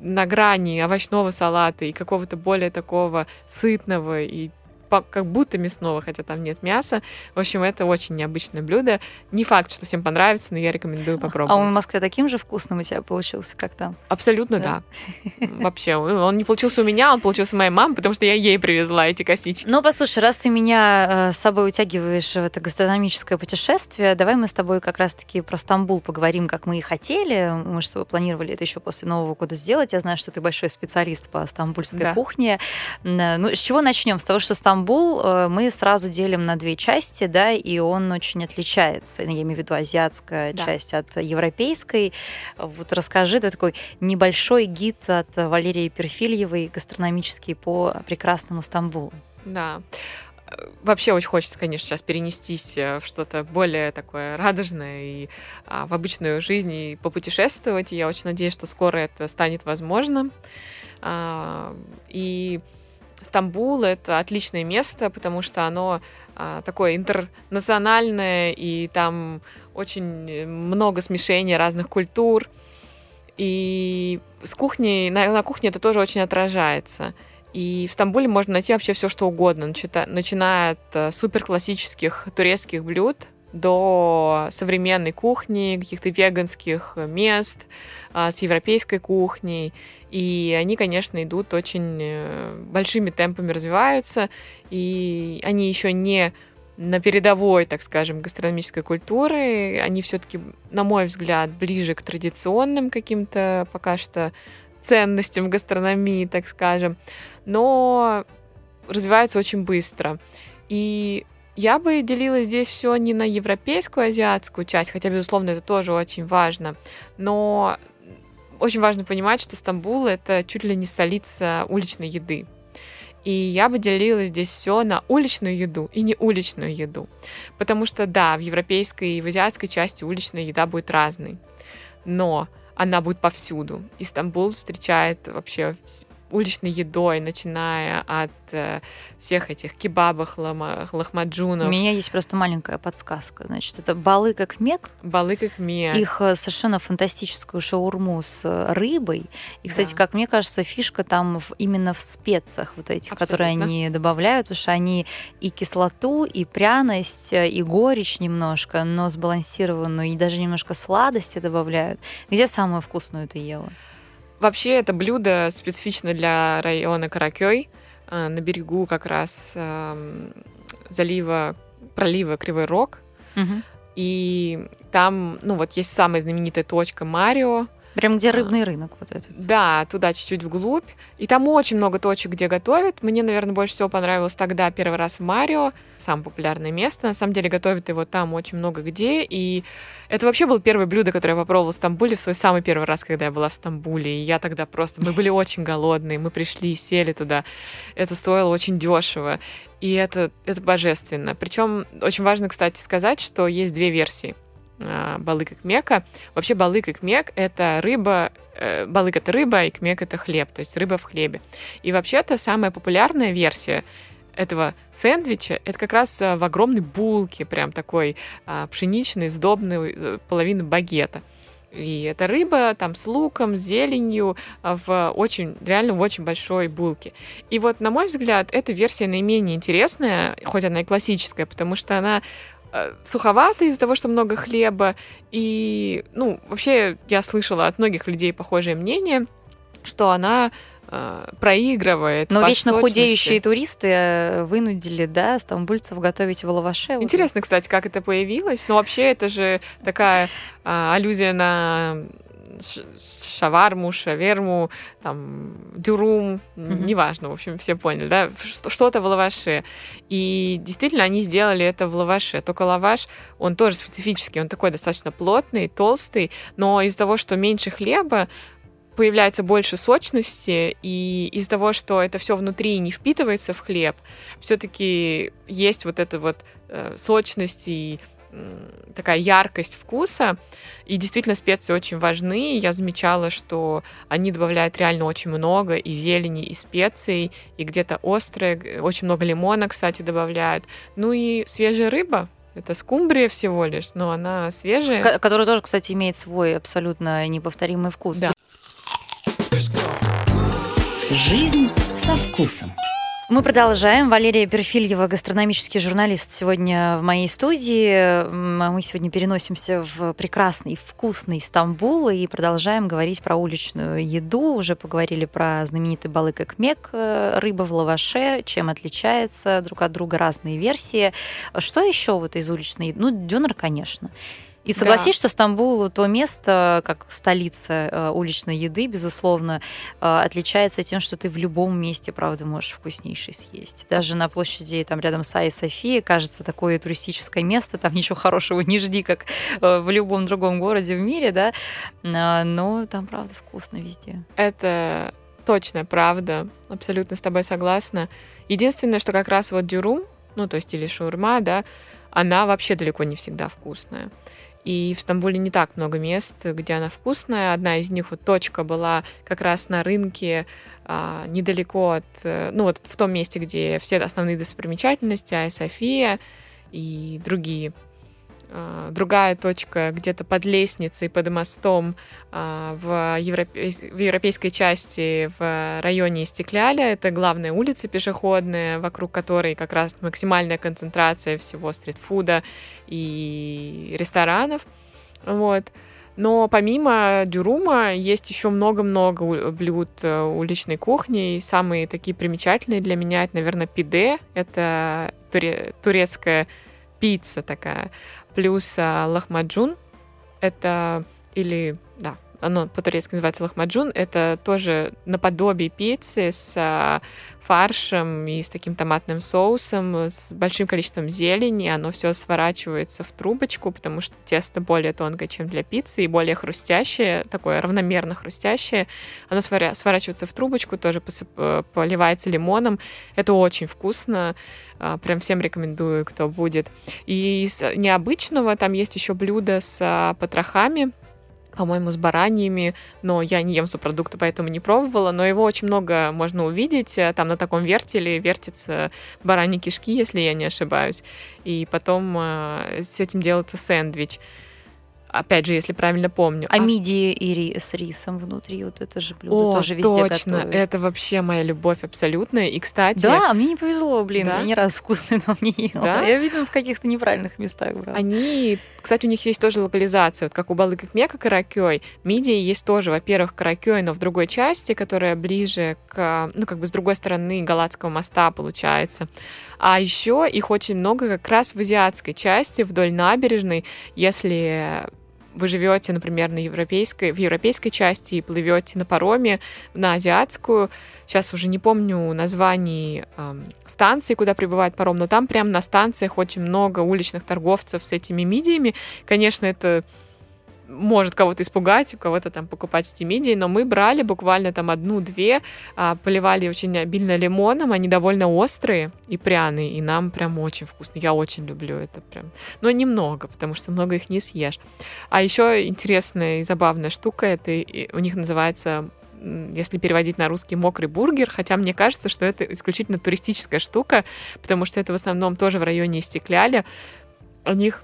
на грани овощного салата и какого-то более такого сытного и как будто мясного, хотя там нет мяса. В общем, это очень необычное блюдо. Не факт, что всем понравится, но я рекомендую попробовать. А он в Москве таким же вкусным у тебя получился, как там? Абсолютно, да. да. Вообще, он не получился у меня, он получился у моей мамы, потому что я ей привезла эти косички. Ну, послушай, раз ты меня э, с собой утягиваешь в это гастрономическое путешествие, давай мы с тобой как раз-таки про Стамбул поговорим, как мы и хотели. Мы что планировали это еще после Нового года сделать. Я знаю, что ты большой специалист по стамбульской да. кухне. Ну, с чего начнем? С того, что Стамбул Стамбул э, мы сразу делим на две части, да, и он очень отличается. Я имею в виду азиатская да. часть от европейской. Вот расскажи, ты такой небольшой гид от Валерии Перфильевой гастрономический по прекрасному Стамбулу. Да вообще очень хочется, конечно, сейчас перенестись э, в что-то более такое радужное и а, в обычную жизнь и попутешествовать. И я очень надеюсь, что скоро это станет возможно. А, и Стамбул — это отличное место, потому что оно а, такое интернациональное, и там очень много смешения разных культур. И с кухней, на, на кухне это тоже очень отражается. И в Стамбуле можно найти вообще все, что угодно, начиная от э, супер классических турецких блюд до современной кухни, каких-то веганских мест а, с европейской кухней. И они, конечно, идут очень э, большими темпами развиваются, и они еще не на передовой, так скажем, гастрономической культуры. Они все-таки, на мой взгляд, ближе к традиционным каким-то пока что ценностям гастрономии, так скажем, но развиваются очень быстро. И я бы делила здесь все не на европейскую, азиатскую часть, хотя, безусловно, это тоже очень важно, но очень важно понимать, что Стамбул — это чуть ли не столица уличной еды. И я бы делила здесь все на уличную еду и не уличную еду. Потому что, да, в европейской и в азиатской части уличная еда будет разной. Но она будет повсюду. И Стамбул встречает вообще уличной едой, начиная от э, всех этих кебабов, лама, лахмаджунов. У меня есть просто маленькая подсказка. Значит, это балы как мек. Балы как мек. Их э, совершенно фантастическую шаурму с э, рыбой. И, кстати, да. как мне кажется, фишка там в, именно в специях вот этих, Абсолютно. которые они добавляют, потому что они и кислоту, и пряность, э, и горечь немножко, но сбалансированную, и даже немножко сладости добавляют. Где самую вкусную ты ела? Вообще это блюдо специфично для района Каракёй, э, на берегу как раз эм, залива, пролива Кривой Рог. Мгм. И там, ну вот есть самая знаменитая точка Марио, Прям где А. рыбный рынок вот этот. Да, туда чуть-чуть вглубь. И там очень много точек, где готовят. Мне, наверное, больше всего понравилось тогда первый раз в Марио. Самое популярное место. На самом деле готовят его там очень много где. И это вообще было первое блюдо, которое я попробовала в Стамбуле в свой самый первый раз, когда я была в Стамбуле. И я тогда просто... Мы были очень голодные. Мы пришли, сели туда. Это стоило очень дешево. И это, это божественно. Причем очень важно, кстати, сказать, что есть две версии балык и кмека. Вообще балык и кмек — это рыба, э, балык — это рыба, и кмек — это хлеб, то есть рыба в хлебе. И вообще-то самая популярная версия этого сэндвича это как раз а, в огромной булке, прям такой а, пшеничный, сдобный, э, половина багета. И это рыба там с луком, с зеленью а, в очень, реально в очень большой булке. И вот, на мой взгляд, эта версия наименее интересная, хоть она и классическая, потому что она э, суховатая из-за того, что много хлеба. И, ну, вообще, я слышала от многих людей похожее мнение, что она э, проигрывает. Но вечно сочности. худеющие туристы э, вынудили, да, стамбульцев готовить в лаваше. Вот Интересно, кстати, как это появилось. Но вообще это же такая а, аллюзия на шаварму, шаверму, там, дюрум, Мгм. неважно, в общем, все поняли, да, что-то в лаваше. И действительно, они сделали это в лаваше. Только лаваш, он тоже специфический, он такой достаточно плотный, толстый, но из-за того, что меньше хлеба, появляется больше сочности, и из-за того, что это все внутри не впитывается в хлеб, все-таки есть вот эта вот э, сочность и такая яркость вкуса. И действительно специи очень важны. Я замечала, что они добавляют реально очень много и зелени, и специй, и где-то острое, г- очень много лимона, кстати, добавляют. Ну и свежая рыба. Это скумбрия всего лишь, но она свежая. Ко- Который тоже, кстати, имеет свой абсолютно неповторимый вкус. Да. Жизнь со вкусом. Мы продолжаем. Валерия Перфильева, гастрономический журналист, сегодня в моей студии. М, Мы сегодня переносимся в прекрасный, вкусный Стамбул и продолжаем говорить про уличную еду. Уже поговорили про знаменитый балык и кмек, э, рыба в лаваше, чем отличается друг от друга разные версии. Что еще вот из уличной еды? Ну, дюнер, конечно. И Да. согласись, что Стамбул то место, как столица э, уличной еды, безусловно, э, отличается тем, что ты в любом месте, правда, можешь вкуснейший съесть. Даже на площади там рядом с Айя София кажется такое туристическое место, там ничего хорошего не жди, как э, в любом другом городе в мире, да, но там, правда, вкусно везде. Это точная правда. Абсолютно с тобой согласна. Единственное, что как раз вот дюрум, ну, то есть или шаурма, да, она вообще далеко не всегда вкусная. И в Стамбуле не так много мест, где она вкусная. Одна из них, вот точка была как раз на рынке а, недалеко от, э, ну вот в том месте, где все основные достопримечательности, Айя София и другие. А, Другая точка где-то под лестницей, под мостом а, в, европе- в европейской части в районе Истекляля. Это главная улица пешеходная, вокруг которой как раз максимальная концентрация всего стритфуда и ресторанов. Вот. Но помимо дюрума есть еще много-много блюд э, уличной кухни. И самые такие примечательные для меня это, наверное, пиде. Это туре- турецкая пицца такая. Плюс а, лахмаджун. Это или, да, оно по-турецки называется лахмаджун. Это тоже наподобие пиццы с а, фаршем и с таким томатным соусом, с большим количеством зелени. Оно все сворачивается в трубочку, потому что тесто более тонкое, чем для пиццы, и более хрустящее, такое равномерно хрустящее. Оно сворачивается в трубочку, тоже посып- э, поливается лимоном. Это очень вкусно. А, Прям всем рекомендую, кто будет. И из необычного там есть еще блюдо с а, потрохами, по-моему, с бараньями, но я не ем субпродукты, поэтому не пробовала, но его очень много можно увидеть. Э, Там на таком вертеле вертятся бараньи кишки, если я не ошибаюсь, и потом э, с этим делается сэндвич. Опять же, если правильно помню. А, а мидии и с рисом внутри, вот это же блюдо О, тоже везде точно, готовят. это вообще моя любовь абсолютная. И, кстати... Да, мне не повезло, блин, да? я ни разу вкусный там не ела. Да? Я, видимо, в каких-то неправильных местах брала. Они, кстати, у них есть тоже локализация, вот как у Балык Мека Каракёй. Мидии есть тоже, во-первых, Каракёй, но в другой части, которая ближе к, ну, как бы с другой стороны Галатского моста получается. А еще их очень много как раз в азиатской части, вдоль набережной. Если вы живете, например, на европейской, в европейской части и плывете на пароме на азиатскую, сейчас уже не помню названий э, станций, куда прибывает паром, но там прямо на станциях очень много уличных торговцев с этими мидиями. Конечно, это может кого-то испугать, у кого-то там покупать стимидии, но мы брали буквально там одну-две, а, поливали очень обильно лимоном, они довольно острые и пряные, и нам прям очень вкусно. Я очень люблю это прям. Но немного, потому что много их не съешь. А еще интересная и забавная штука, это у них называется если переводить на русский мокрый бургер, хотя мне кажется, что это исключительно туристическая штука, потому что это в основном тоже в районе Истекляля. У них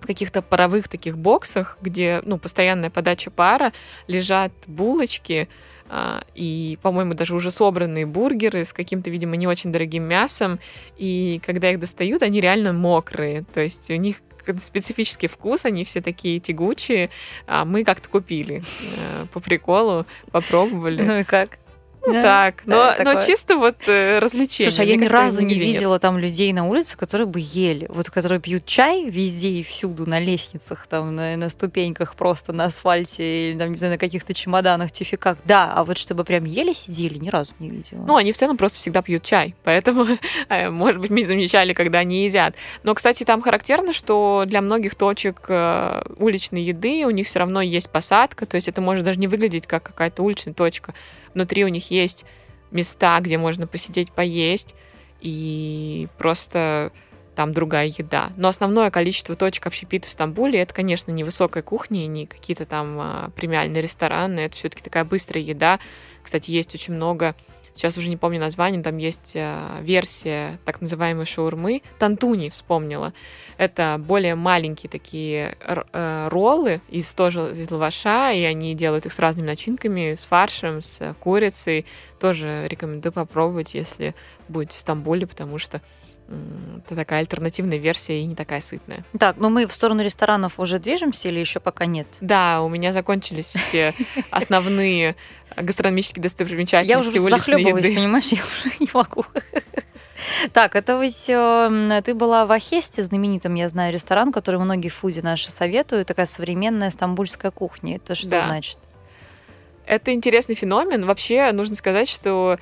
в каких-то паровых таких боксах, где, ну, постоянная подача пара, лежат булочки, а, и, по-моему, даже уже собранные бургеры с каким-то, видимо, не очень дорогим мясом. И когда их достают, они реально мокрые. То есть у них специфический вкус, они все такие тягучие. А мы как-то купили э, по приколу, попробовали. Ну и как? Ну да, так, но, да, но чисто вот э, развлечение. Слушай, а я ни разу не видела нет. там людей на улице, которые бы ели. Вот которые пьют чай везде и всюду, на лестницах, там, на, на ступеньках, просто на асфальте, или, там, не знаю, на каких-то чемоданах, тюфяках. Да, а вот чтобы прям ели, сидели, ни разу не видела. Ну, они в целом просто всегда пьют чай, поэтому, э, может быть, мы замечали, когда они едят. Но, кстати, там характерно, что для многих точек э, уличной еды у них все равно есть посадка, то есть это может даже не выглядеть как какая-то уличная точка Внутри у них есть места, где можно посидеть, поесть, и просто там другая еда. Но основное количество точек общепита в Стамбуле это, конечно, не высокая кухня, не какие-то там а, премиальные рестораны, это все-таки такая быстрая еда. Кстати, есть очень много сейчас уже не помню название, там есть э, версия так называемой шаурмы. Тантуни вспомнила. Это более маленькие такие э, роллы из тоже из лаваша, и они делают их с разными начинками, с фаршем, с курицей. Тоже рекомендую попробовать, если будете в Стамбуле, потому что это такая альтернативная версия и не такая сытная. Так, ну мы в сторону ресторанов уже движемся или еще пока нет? Да, у меня закончились все основные гастрономические достопримечательности Я уже захлебываюсь, понимаешь, я уже не могу. Так, это ведь ты была в Ахесте, знаменитом, я знаю, ресторан, который многие фуди наши советуют, такая современная стамбульская кухня. Это что да. значит? Это интересный феномен. Вообще, нужно сказать, что,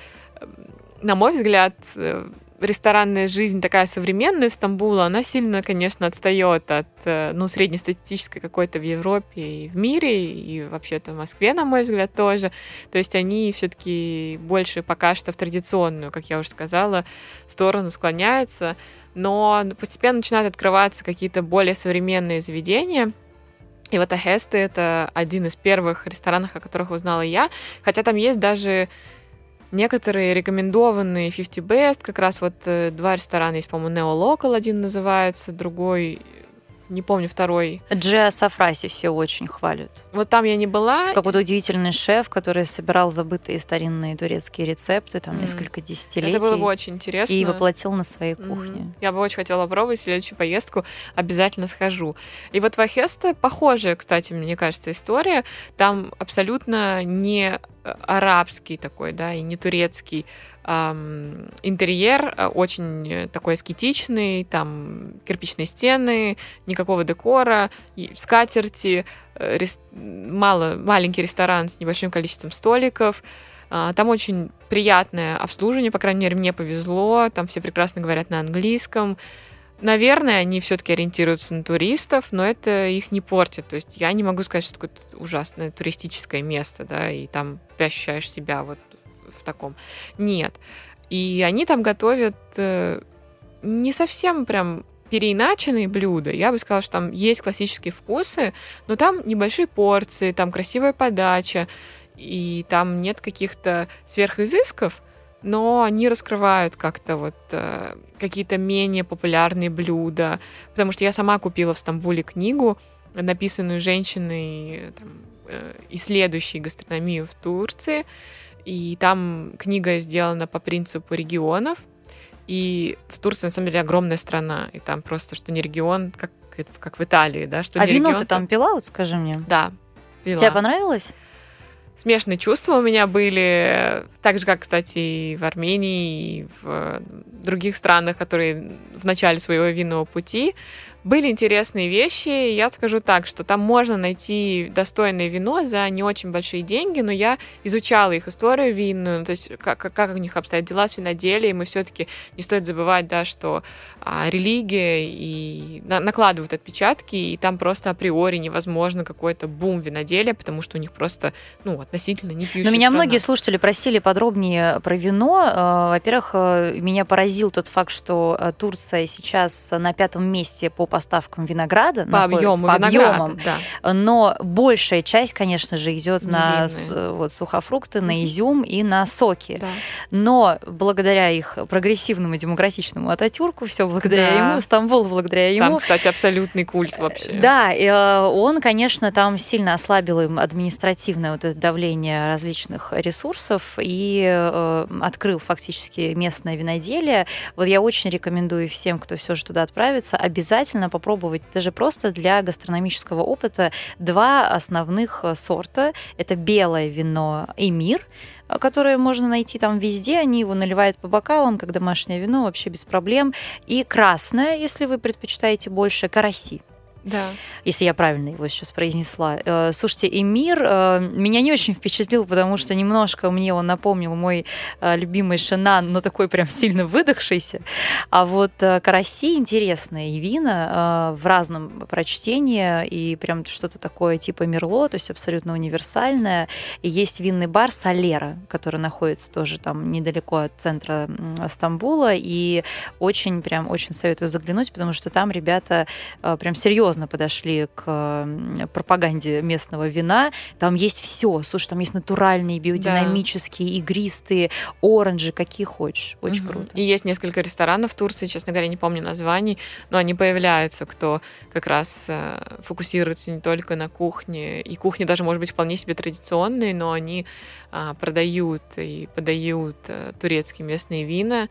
на мой взгляд, э, ресторанная жизнь такая современная Стамбула, она сильно, конечно, отстает от э, ну, среднестатистической какой-то в Европе и в мире, и вообще-то в Москве, на мой взгляд, тоже. То есть они все-таки больше пока что в традиционную, как я уже сказала, сторону склоняются, но постепенно начинают открываться какие-то более современные заведения, и вот Ахесты — это один из первых ресторанов, о которых узнала я. Хотя там есть даже Некоторые рекомендованные 50 Best, как раз вот э, два ресторана есть, по-моему, Neo Local один называется, другой не помню второй. Джиа Сафраси все очень хвалят. Вот там я не была. Какой-то удивительный шеф, который собирал забытые старинные турецкие рецепты, там mm. несколько десятилетий. Это было бы очень интересно. И воплотил на своей кухне. Mm. Я бы очень хотела попробовать следующую поездку, обязательно схожу. И вот в Ахесте похожая, кстати, мне кажется, история. Там абсолютно не арабский такой, да, и не турецкий интерьер э, очень такой аскетичный, там кирпичные стены, никакого декора, скатерти, э, рес... мало, маленький ресторан с небольшим количеством столиков. А, там очень приятное обслуживание, по крайней мере, мне повезло. Там все прекрасно говорят на английском. Наверное, они все-таки ориентируются на туристов, но это их не портит. То есть я не могу сказать, что это ужасное туристическое место, да, и там ты ощущаешь себя вот в таком. Нет. И они там готовят э, не совсем прям переиначенные блюда. Я бы сказала, что там есть классические вкусы, но там небольшие порции, там красивая подача, и там нет каких-то сверхизысков, но они раскрывают как-то вот э, какие-то менее популярные блюда. Потому что я сама купила в Стамбуле книгу написанную женщиной, там, э, исследующей гастрономию в Турции. И там книга сделана по принципу регионов. И в Турции, на самом деле, огромная страна. И там просто, что не регион, как, как в Италии, да, что а вино регион, ты там пила, вот скажи мне? Да, пила. Тебе понравилось? Смешанные чувства у меня были, так же, как, кстати, и в Армении, и в других странах, которые в начале своего винного пути были интересные вещи. Я скажу так, что там можно найти достойное вино за не очень большие деньги, но я изучала их историю винную, то есть как, как у них обстоят дела с виноделием, и все-таки не стоит забывать, да, что а, религия и на, накладывают отпечатки, и там просто априори невозможно какой-то бум виноделия, потому что у них просто, ну, относительно не пьющая Но меня страна. многие слушатели просили подробнее про вино. Э, во-первых, э, меня поразил тот факт, что э, Турция сейчас на пятом месте по поставкам винограда. По объему по объемам, да. Но большая часть, конечно же, идет на вот, сухофрукты, на изюм и на соки. Да. Но благодаря их прогрессивному демократичному Ататюрку, все благодаря да. ему, Стамбул благодаря ему. Там, кстати, абсолютный культ вообще. Да, и, он, конечно, там сильно ослабил им административное вот это давление различных ресурсов и э, открыл фактически местное виноделие. Вот я очень рекомендую всем, кто все же туда отправится, обязательно можно попробовать даже просто для гастрономического опыта два основных э, сорта. Это белое вино «Эмир», э, которое можно найти там везде, они его наливают по бокалам, как домашнее вино, вообще без проблем. И красное, если вы предпочитаете больше, караси. Да. Если я правильно его сейчас произнесла. Э, слушайте, Эмир э, меня не очень впечатлил, потому что немножко мне он напомнил мой э, любимый Шинан, но такой прям сильно выдохшийся. А вот Караси интересные и вина в разном прочтении, и прям что-то такое типа Мерло, то есть абсолютно универсальное. И есть винный бар Солера, который находится тоже там недалеко от центра Стамбула, и очень прям очень советую заглянуть, потому что там ребята прям серьезно серьезно подошли к пропаганде местного вина. Там есть все. Слушай, там есть натуральные, биодинамические, да. игристые, оранжи, какие хочешь. Очень угу. круто. И есть несколько ресторанов в Турции, честно говоря, не помню названий, но они появляются, кто как раз э, фокусируется не только на кухне. И кухня даже может быть вполне себе традиционной, но они а, продают и подают а, турецкие местные вина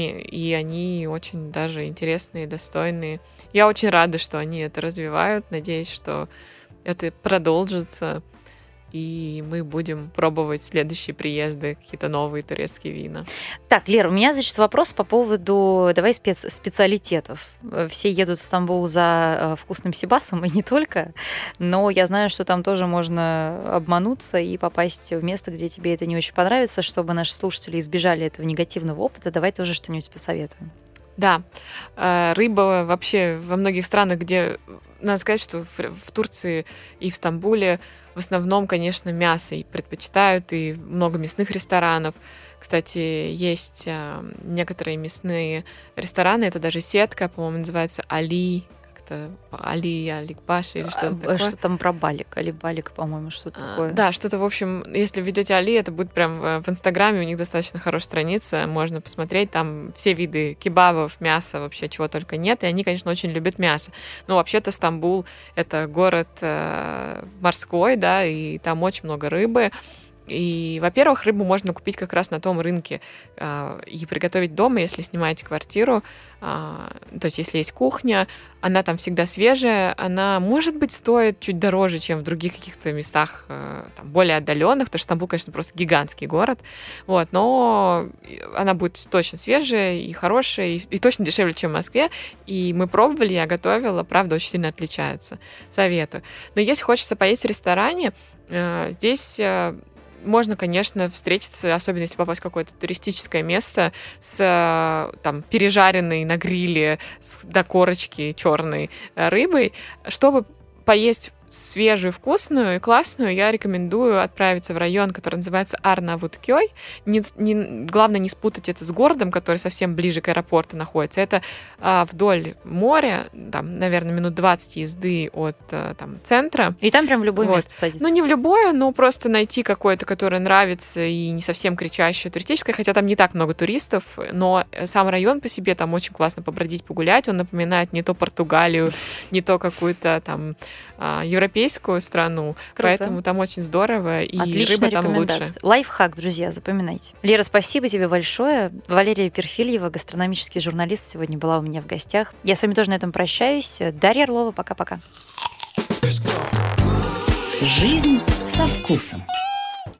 и они очень даже интересные, достойные. Я очень рада, что они это развивают. Надеюсь, что это продолжится и мы будем пробовать следующие приезды, какие-то новые турецкие вина. Так, Лера, у меня, значит, вопрос по поводу, давай, спец специалитетов. Все едут в Стамбул за э, вкусным сибасом, и не только, но я знаю, что там тоже можно обмануться и попасть в место, где тебе это не очень понравится, чтобы наши слушатели избежали этого негативного опыта. Давай тоже что-нибудь посоветуем. Да, э, рыба вообще во многих странах, где, надо сказать, что в Турции и в Стамбуле в основном, конечно, мясо и предпочитают, и много мясных ресторанов. Кстати, есть а, некоторые мясные рестораны, это даже сетка, по-моему, называется Али, как-то Али, Аликбаш или что-то а, такое. Что там про Балик, Али Балик, по-моему, что-то а, такое. Да, что-то, в общем, если ведете Али, это будет прям в, в Инстаграме, у них достаточно хорошая страница, можно посмотреть, там все виды кебабов, мяса, вообще чего только нет, и они, конечно, очень любят мясо. Но вообще-то Стамбул — это город э, морской, да, и там очень много рыбы, и, во-первых, рыбу можно купить как раз на том рынке э, и приготовить дома, если снимаете квартиру. Э, то есть, если есть кухня, она там всегда свежая, она, может быть, стоит чуть дороже, чем в других каких-то местах э, там, более отдаленных, потому что Стамбул, конечно, просто гигантский город. Вот, но она будет точно свежая и хорошая, и, и точно дешевле, чем в Москве. И мы пробовали, я готовила, правда, очень сильно отличается. Советую. Но если хочется поесть в ресторане, э, здесь можно, конечно, встретиться, особенно если попасть в какое-то туристическое место с там пережаренной на гриле с, до корочки черной э, рыбой, чтобы поесть свежую, вкусную и классную, я рекомендую отправиться в район, который называется Арнавуткёй. Не, не, главное не спутать это с городом, который совсем ближе к аэропорту находится. Это а, вдоль моря, там, наверное, минут 20 езды от а, там, центра. И там прям в любое вот. место садиться? Ну, не в любое, но просто найти какое-то, которое нравится и не совсем кричащее туристическое, хотя там не так много туристов, но сам район по себе там очень классно побродить, погулять. Он напоминает не то Португалию, не то какую-то там а, европейскую страну, Круто. поэтому там очень здорово, и Отличная рыба там лучше. Лайфхак, друзья, запоминайте. Лера, спасибо тебе большое. Валерия Перфильева, гастрономический журналист, сегодня была у меня в гостях. Я с вами тоже на этом прощаюсь. Дарья Орлова, пока-пока. Жизнь со вкусом.